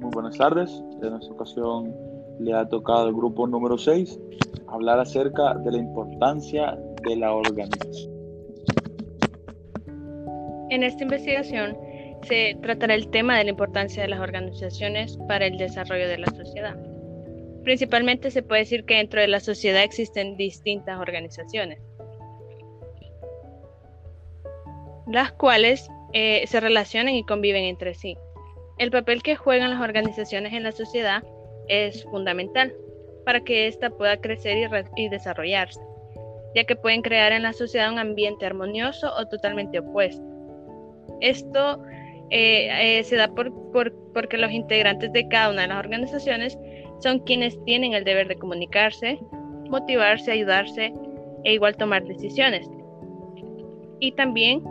Muy buenas tardes. En esta ocasión le ha tocado al grupo número 6 hablar acerca de la importancia de la organización. En esta investigación se tratará el tema de la importancia de las organizaciones para el desarrollo de la sociedad. Principalmente se puede decir que dentro de la sociedad existen distintas organizaciones, las cuales eh, se relacionan y conviven entre sí. El papel que juegan las organizaciones en la sociedad es fundamental para que ésta pueda crecer y, desarrollarse, ya que pueden crear en la sociedad un ambiente armonioso o totalmente opuesto. Esto eh, eh, se da por, porque los integrantes de cada una de las organizaciones son quienes tienen el deber de comunicarse, motivarse, ayudarse e igual tomar decisiones. Y también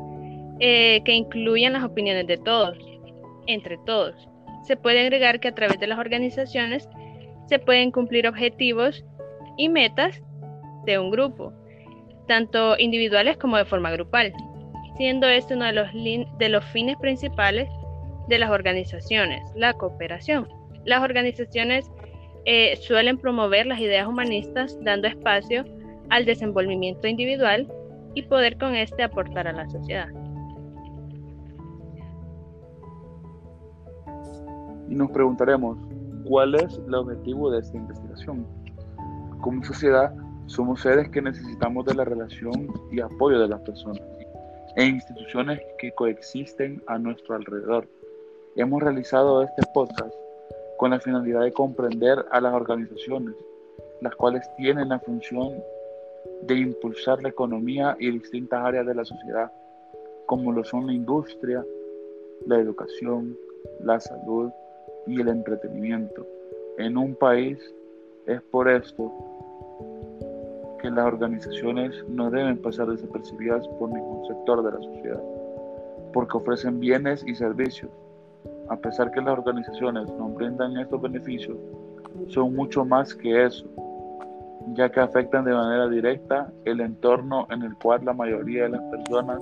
eh, que incluyan las opiniones de todos, entre todos. Se puede agregar que a través de las organizaciones se pueden cumplir objetivos y metas de un grupo, tanto individuales como de forma grupal, siendo este uno de los, fines principales de las organizaciones, la cooperación. Las organizaciones eh, suelen promover las ideas humanistas dando espacio al desenvolvimiento individual y poder con este aportar a la sociedad. Y nos preguntaremos cuál es el objetivo de esta investigación. Como sociedad, somos seres que necesitamos de la relación y apoyo de las personas e instituciones que coexisten a nuestro alrededor. Hemos realizado este podcast con la finalidad de comprender a las organizaciones, las cuales tienen la función de impulsar la economía y distintas áreas de la sociedad, como lo son la industria, la educación, la salud, y el entretenimiento en un país. Es por esto que las organizaciones no deben pasar desapercibidas por ningún sector de la sociedad, porque ofrecen bienes y servicios. A pesar que las organizaciones no brindan estos beneficios, son mucho más que eso, ya que afectan de manera directa el entorno en el cual la mayoría de las personas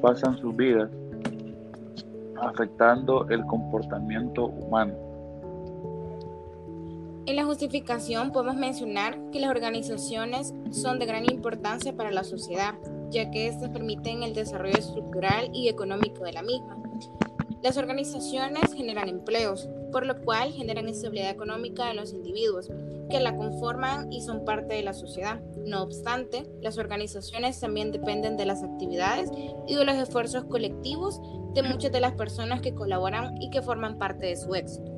pasan sus vidas afectando el comportamiento humano. En la justificación podemos mencionar que las organizaciones son de gran importancia para la sociedad, ya que éstas permiten el desarrollo estructural y económico de la misma. Las organizaciones generan empleos, por lo cual generan estabilidad económica en los individuos que la conforman y son parte de la sociedad. No obstante, las organizaciones también dependen de las actividades y de los esfuerzos colectivos de muchas de las personas que colaboran y que forman parte de su éxito.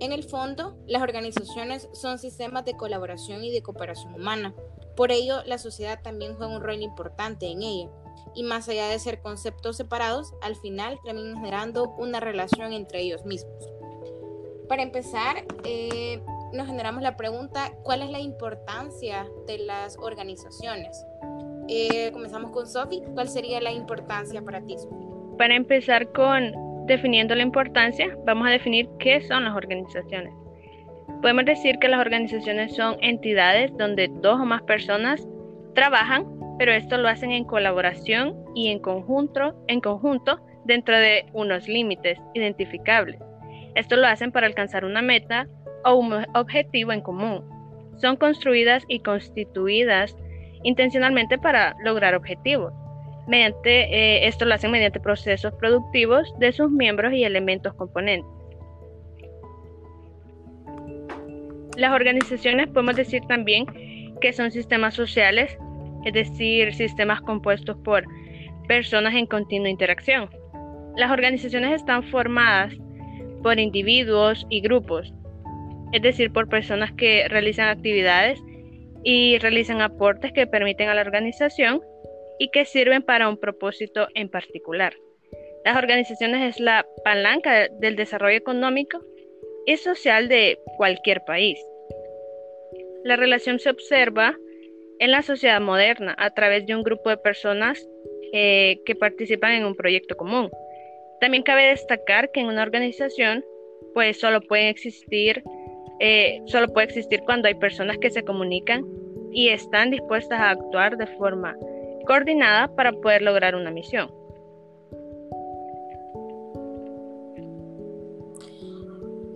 En el fondo, las organizaciones son sistemas de colaboración y de cooperación humana. Por ello, la sociedad también juega un rol importante en ella. Y más allá de ser conceptos separados, al final terminan generando una relación entre ellos mismos. Para empezar, eh, nos generamos la pregunta, ¿cuál es la importancia de las organizaciones? Eh, comenzamos con Sofi. ¿Cuál sería la importancia para ti? Para empezar con definiendo la importancia, vamos a definir qué son las organizaciones. Podemos decir que las organizaciones son entidades donde dos o más personas trabajan, pero esto lo hacen en colaboración y en conjunto, en conjunto dentro de unos límites identificables. Esto lo hacen para alcanzar una meta o un objetivo en común. Son construidas y constituidas intencionalmente para lograr objetivos. Mediante, eh, esto lo hacen mediante procesos productivos de sus miembros y elementos componentes. Las organizaciones podemos decir también que son sistemas sociales, es decir, sistemas compuestos por personas en continua interacción. Las organizaciones están formadas por individuos y grupos, es decir, por personas que realizan actividades y realizan aportes que permiten a la organización y que sirven para un propósito en particular. Las organizaciones es la palanca del desarrollo económico y social de cualquier país. La relación se observa en la sociedad moderna a través de un grupo de personas eh, que participan en un proyecto común. También cabe destacar que en una organización pues solo pueden existir eh, solo puede existir cuando hay personas que se comunican y están dispuestas a actuar de forma coordinada para poder lograr una misión.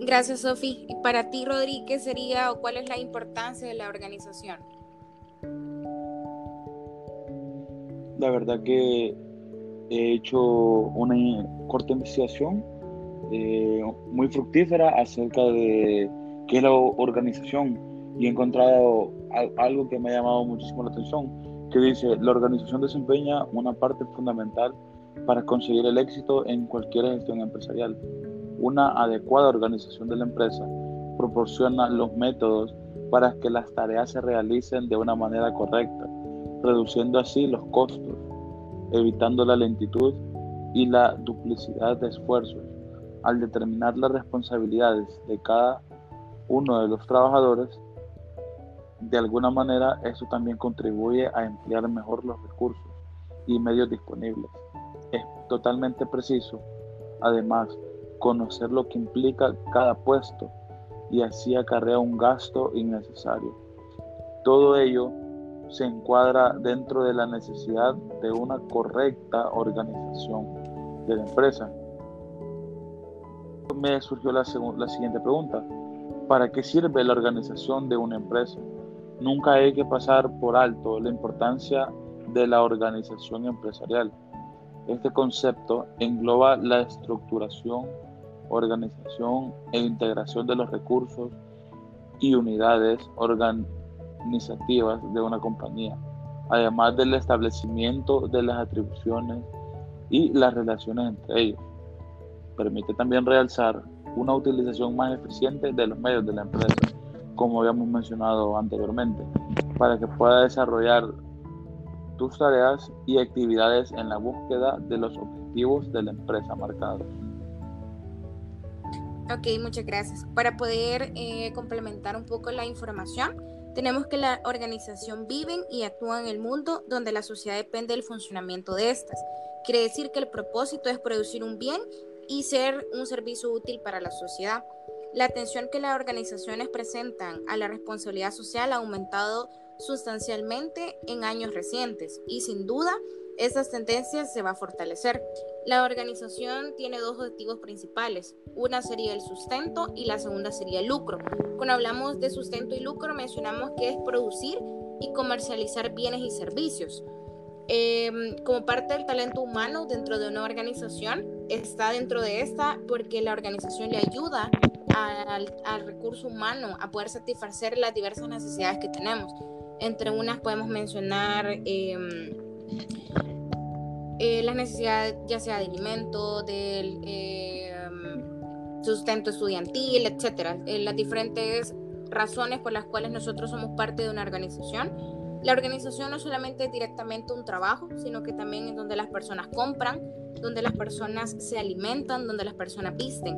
Gracias, Sofi. ¿Y para ti, Rodríguez, qué sería o cuál es la importancia de la organización? La verdad que he hecho una corta investigación eh, muy fructífera acerca de qué es la organización y he encontrado algo que me ha llamado muchísimo la atención, que dice, la organización desempeña una parte fundamental para conseguir el éxito en cualquier gestión empresarial. Una adecuada organización de la empresa proporciona los métodos para que las tareas se realicen de una manera correcta, reduciendo así los costos, evitando la lentitud y la duplicidad de esfuerzos. Al determinar las responsabilidades de cada uno de los trabajadores, de alguna manera eso también contribuye a emplear mejor los recursos y medios disponibles. Es totalmente preciso, además, conocer lo que implica cada puesto y así acarrea un gasto innecesario. Todo ello se encuadra dentro de la necesidad de una correcta organización de la empresa. Me surgió la, la siguiente pregunta. ¿Para qué sirve la organización de una empresa? Nunca hay que pasar por alto la importancia de la organización empresarial. Este concepto engloba la estructuración, organización e integración de los recursos y unidades organizativas de una compañía, además del establecimiento de las atribuciones y las relaciones entre ellos. Permite también realzar una utilización más eficiente de los medios de la empresa, como habíamos mencionado anteriormente, para que pueda desarrollar tus tareas y actividades en la búsqueda de los objetivos de la empresa marcados. Ok, muchas gracias. Para poder eh, complementar un poco la información, tenemos que la organización vive y actúa en el mundo donde la sociedad depende del funcionamiento de estas. Quiere decir que el propósito es producir un bien y ser un servicio útil para la sociedad. La atención que las organizaciones presentan a la responsabilidad social ha aumentado sustancialmente en años recientes y sin duda esas tendencias se va a fortalecer. La organización tiene dos objetivos principales. Una sería el sustento y la segunda sería el lucro. Cuando hablamos de sustento y lucro mencionamos que es producir y comercializar bienes y servicios. Em, como parte del talento humano dentro de una organización, está dentro de esta porque la organización le ayuda al, recurso humano a poder satisfacer las diversas necesidades que tenemos. Entre unas podemos mencionar eh, eh, las necesidades ya sea de alimento, del eh, sustento estudiantil, etcétera, eh, las diferentes razones por las cuales nosotros somos parte de una organización. La organización no solamente es directamente un trabajo, sino que también es donde las personas compran, donde las personas se alimentan, donde las personas visten.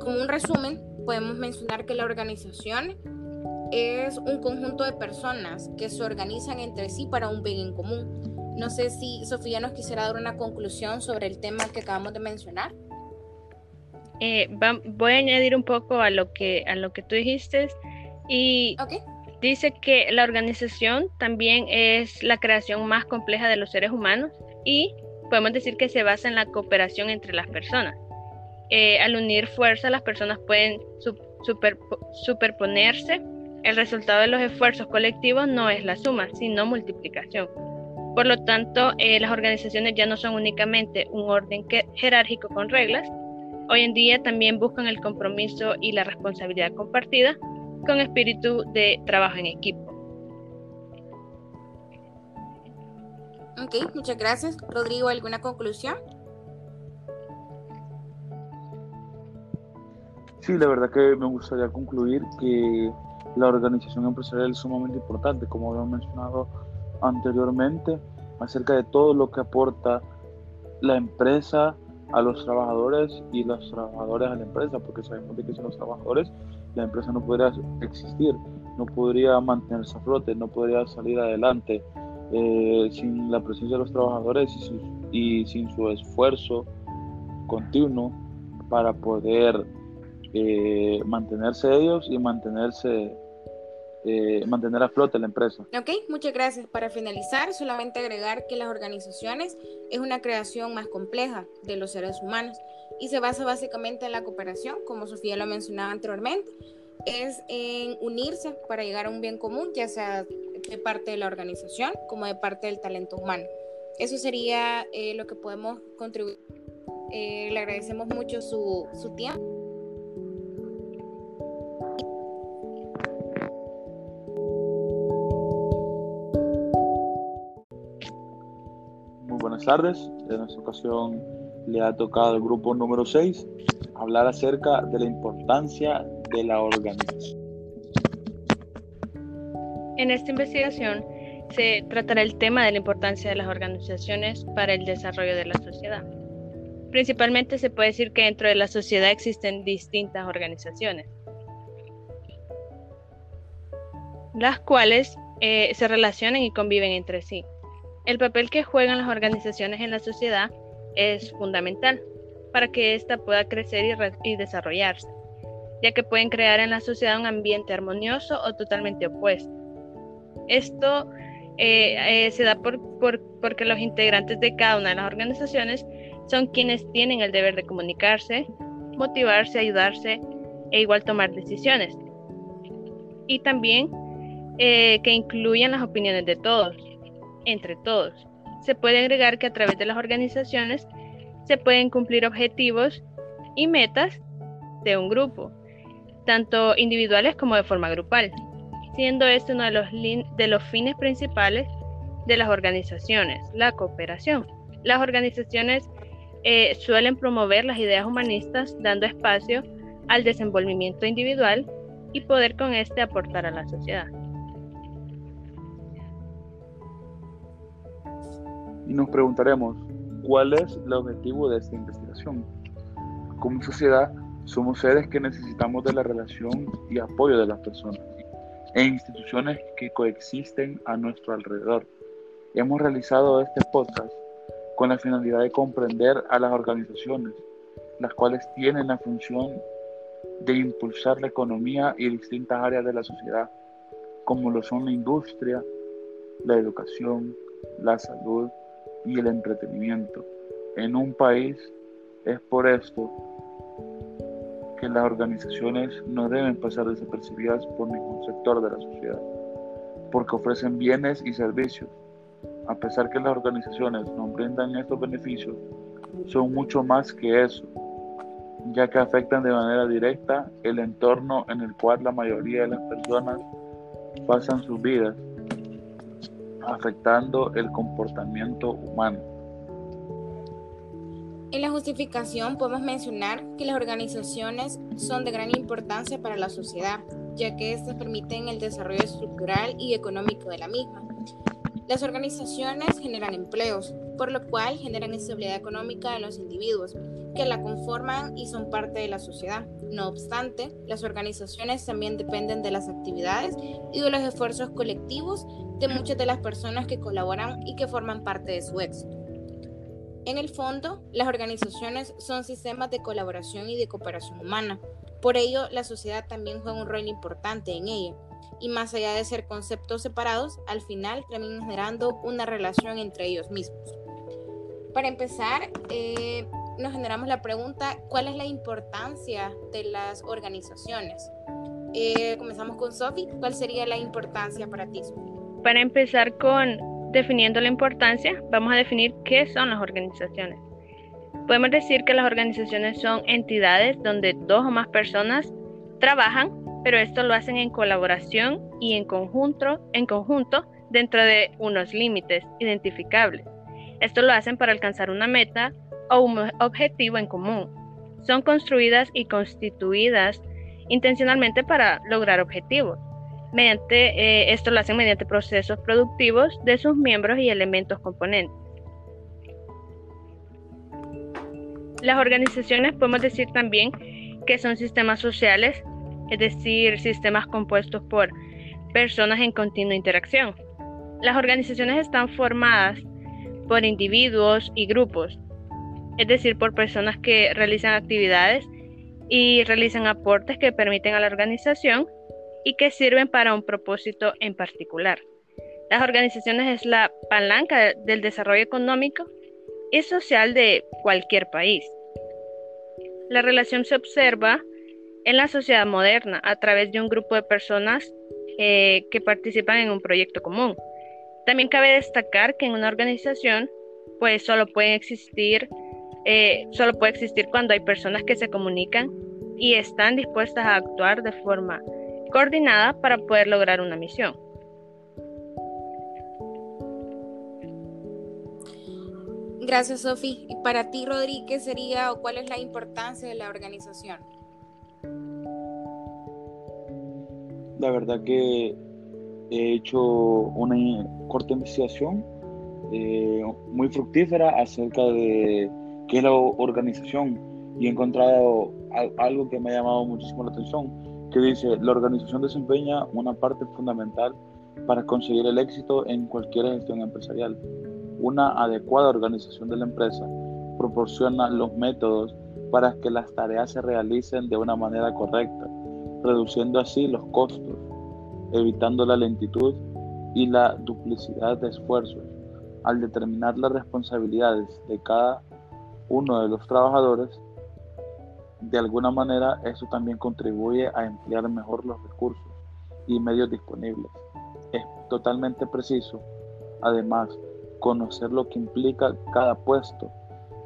como un resumen, podemos mencionar que la organización es un conjunto de personas que se organizan entre sí para un bien en común. No sé si Sofía nos quisiera dar una conclusión sobre el tema que acabamos de mencionar. Eh, voy a añadir un poco a lo que, a lo que tú dijiste y dice que la organización también es la creación más compleja de los seres humanos y podemos decir que se basa en la cooperación entre las personas. Eh, al unir fuerzas, las personas pueden superponerse. El resultado de los esfuerzos colectivos no es la suma, sino multiplicación. Por lo tanto, eh, las organizaciones ya no son únicamente un orden jerárquico con reglas, hoy en día también buscan el compromiso y la responsabilidad compartida con espíritu de trabajo en equipo. Ok, muchas gracias. Rodrigo, ¿alguna conclusión? Sí, la verdad que me gustaría concluir que la organización empresarial es sumamente importante, como habíamos mencionado anteriormente acerca de todo lo que aporta la empresa a los trabajadores y los trabajadores a la empresa, porque sabemos de que sin los trabajadores la empresa no podría existir, no podría mantenerse a flote, no podría salir adelante eh, sin la presencia de los trabajadores y, sin su esfuerzo continuo para poder eh, mantenerse ellos y mantenerse eh, mantener a flote la empresa. Ok, muchas gracias. Para finalizar, solamente agregar que las organizaciones es una creación más compleja de los seres humanos y se basa básicamente en la cooperación, como Sofía lo mencionaba anteriormente, es en unirse para llegar a un bien común, ya sea de parte de la organización como de parte del talento humano. Eso sería eh, lo que podemos contribuir. Eh, le agradecemos mucho su, su tiempo. Buenas tardes. En esta ocasión le ha tocado al grupo número 6 hablar acerca de la importancia de la organización. En esta investigación se tratará el tema de la importancia de las organizaciones para el desarrollo de la sociedad. Principalmente se puede decir que dentro de la sociedad existen distintas organizaciones, las cuales eh, se relacionan y conviven entre sí. El papel que juegan las organizaciones en la sociedad es fundamental para que ésta pueda crecer y, desarrollarse, ya que pueden crear en la sociedad un ambiente armonioso o totalmente opuesto. Esto eh, eh, se da por, porque los integrantes de cada una de las organizaciones son quienes tienen el deber de comunicarse, motivarse, ayudarse e igual tomar decisiones. Y también eh, que incluyan las opiniones de todos, entre todos. Se puede agregar que a través de las organizaciones se pueden cumplir objetivos y metas de un grupo, tanto individuales como de forma grupal siendo este uno de los, fines principales de las organizaciones, la cooperación. Las organizaciones eh, suelen promover las ideas humanistas dando espacio al desenvolvimiento individual y poder con este aportar a la sociedad. Y nos preguntaremos, ¿cuál es el objetivo de esta investigación? Como sociedad, somos seres que necesitamos de la relación y apoyo de las personas e instituciones que coexisten a nuestro alrededor. Hemos realizado este podcast con la finalidad de comprender a las organizaciones, las cuales tienen la función de impulsar la economía y distintas áreas de la sociedad, como lo son la industria, la educación, la salud y el entretenimiento. En un país es por esto que las organizaciones no deben pasar desapercibidas por ningún sector de la sociedad, porque ofrecen bienes y servicios. A pesar que las organizaciones no brindan estos beneficios, son mucho más que eso, ya que afectan de manera directa el entorno en el cual la mayoría de las personas pasan sus vidas, afectando el comportamiento humano. En la justificación podemos mencionar que las organizaciones son de gran importancia para la sociedad, ya que éstas permiten el desarrollo estructural y económico de la misma. Las organizaciones generan empleos, por lo cual generan estabilidad económica de los individuos que la conforman y son parte de la sociedad. No obstante, las organizaciones también dependen de las actividades y de los esfuerzos colectivos de muchas de las personas que colaboran y que forman parte de su éxito. En el fondo, las organizaciones son sistemas de colaboración y de cooperación humana. Por ello, la sociedad también juega un rol importante en ella. Y más allá de ser conceptos separados, al final terminan generando una relación entre ellos mismos. Para empezar, eh, nos generamos la pregunta, ¿cuál es la importancia de las organizaciones? Eh, comenzamos con Sofi. ¿Cuál sería la importancia para ti, Sofi? Para empezar con definiendo la importancia, vamos a definir qué son las organizaciones. Podemos decir que las organizaciones son entidades donde dos o más personas trabajan, pero esto lo hacen en colaboración y en conjunto, en conjunto dentro de unos límites identificables. Esto lo hacen para alcanzar una meta o un objetivo en común. Son construidas y constituidas intencionalmente para lograr objetivos mediante, eh, esto lo hacen mediante procesos productivos de sus miembros y elementos componentes. Las organizaciones podemos decir también que son sistemas sociales, es decir, sistemas compuestos por personas en continua interacción. Las organizaciones están formadas por individuos y grupos, es decir, por personas que realizan actividades y realizan aportes que permiten a la organización y que sirven para un propósito en particular. Las organizaciones es la palanca del desarrollo económico y social de cualquier país. La relación se observa en la sociedad moderna a través de un grupo de personas eh, que participan en un proyecto común. También cabe destacar que en una organización pues solo pueden existir eh, solo puede existir cuando hay personas que se comunican y están dispuestas a actuar de forma coordinada para poder lograr una misión. Gracias, Sofi. ¿Y para ti, Rodríguez, sería o cuál es la importancia de la organización? La verdad que he hecho una corta investigación eh, muy fructífera acerca de qué es la organización y he encontrado algo que me ha llamado muchísimo la atención, que dice, la organización desempeña una parte fundamental para conseguir el éxito en cualquier gestión empresarial. Una adecuada organización de la empresa proporciona los métodos para que las tareas se realicen de una manera correcta, reduciendo así los costos, evitando la lentitud y la duplicidad de esfuerzos. Al determinar las responsabilidades de cada uno de los trabajadores, de alguna manera eso también contribuye a emplear mejor los recursos y medios disponibles. Es totalmente preciso, además, conocer lo que implica cada puesto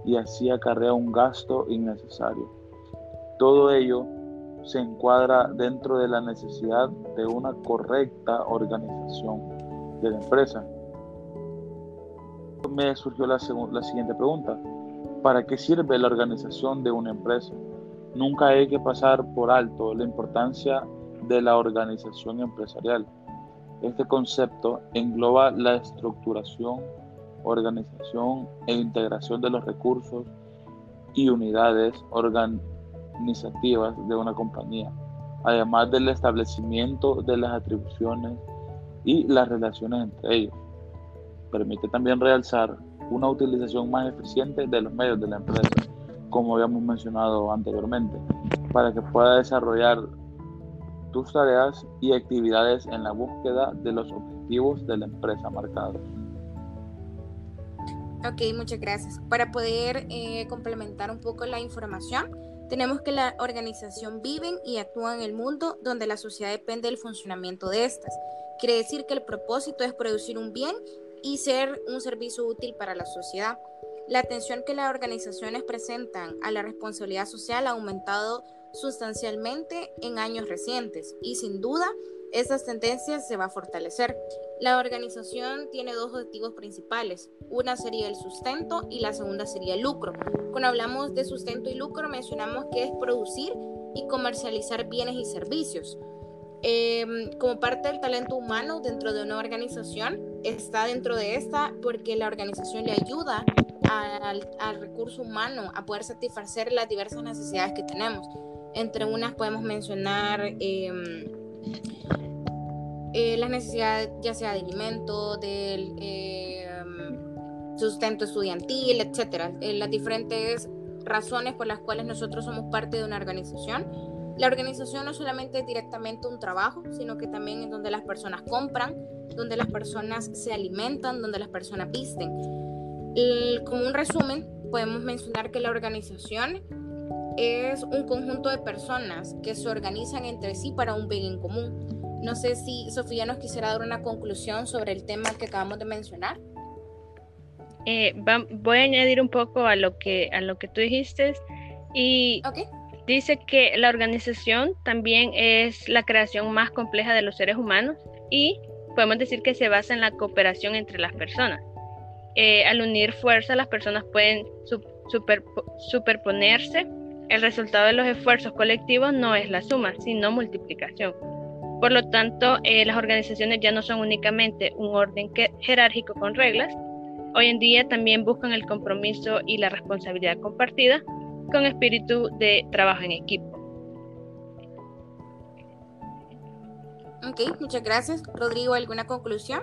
y así acarrea un gasto innecesario. Todo ello se encuadra dentro de la necesidad de una correcta organización de la empresa. Me surgió la, la siguiente pregunta. ¿Para qué sirve la organización de una empresa? Nunca hay que pasar por alto la importancia de la organización empresarial. Este concepto engloba la estructuración, organización e integración de los recursos y unidades organizativas de una compañía, además del establecimiento de las atribuciones y las relaciones entre ellos. Permite también realzar una utilización más eficiente de los medios de la empresa, como habíamos mencionado anteriormente, para que pueda desarrollar tus tareas y actividades en la búsqueda de los objetivos de la empresa marcados. Ok, muchas gracias. Para poder eh, complementar un poco la información, tenemos que la organización vive y actúa en el mundo donde la sociedad depende del funcionamiento de estas. Quiere decir que el propósito es producir un bien y ser un servicio útil para la sociedad. La atención que las organizaciones presentan a la responsabilidad social ha aumentado sustancialmente en años recientes y sin duda estas tendencias se va a fortalecer. La organización tiene dos objetivos principales. Una sería el sustento y la segunda sería el lucro. Cuando hablamos de sustento y lucro mencionamos que es producir y comercializar bienes y servicios. Em, como parte del talento humano dentro de una organización, está dentro de esta porque la organización le ayuda al, recurso humano a poder satisfacer las diversas necesidades que tenemos. Entre unas podemos mencionar em, eh, las necesidades ya sea de alimento, del em, sustento estudiantil, etcétera, eh, las diferentes razones por las cuales nosotros somos parte de una organización la organización no solamente es directamente un trabajo, sino que también es donde las personas compran, donde las personas se alimentan, donde las personas visten. Como un resumen, podemos mencionar que la organización es un conjunto de personas que se organizan entre sí para un bien en común. No sé si Sofía nos quisiera dar una conclusión sobre el tema que acabamos de mencionar. Eh, voy a añadir un poco a lo que a lo que tú dijiste y okay dice que la organización también es la creación más compleja de los seres humanos y podemos decir que se basa en la cooperación entre las personas. Eh, al unir fuerzas, las personas pueden superponerse. El resultado de los esfuerzos colectivos no es la suma, sino multiplicación. Por lo tanto, eh, las organizaciones ya no son únicamente un orden jerárquico con reglas. Hoy en día también buscan el compromiso y la responsabilidad compartida con espíritu de trabajo en equipo. Ok, muchas gracias. Rodrigo, ¿alguna conclusión?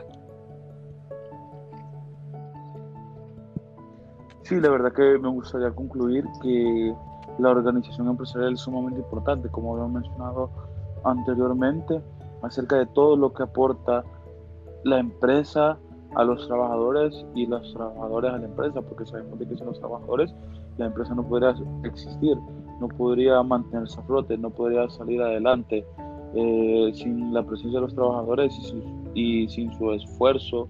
Sí, la verdad que me gustaría concluir que la organización empresarial es sumamente importante, como lo mencionado anteriormente, acerca de todo lo que aporta la empresa a los trabajadores y los trabajadores a la empresa, porque sabemos de que sin los trabajadores la empresa no podría existir, no podría mantenerse a flote, no podría salir adelante eh, sin la presencia de los trabajadores y, y, sin su esfuerzo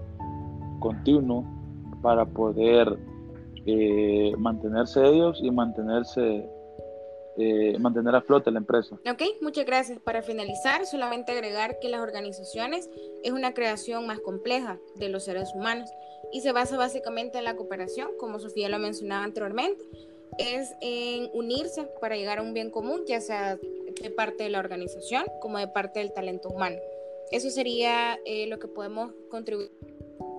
continuo para poder eh, mantenerse ellos y mantenerse eh, mantener a flote la empresa. Ok, muchas gracias. Para finalizar, solamente agregar que las organizaciones es una creación más compleja de los seres humanos y se basa básicamente en la cooperación, como Sofía lo mencionaba anteriormente, es en unirse para llegar a un bien común, ya sea de parte de la organización como de parte del talento humano. Eso sería eh, lo que podemos contribuir.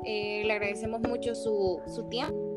Eh, le agradecemos mucho su, su tiempo.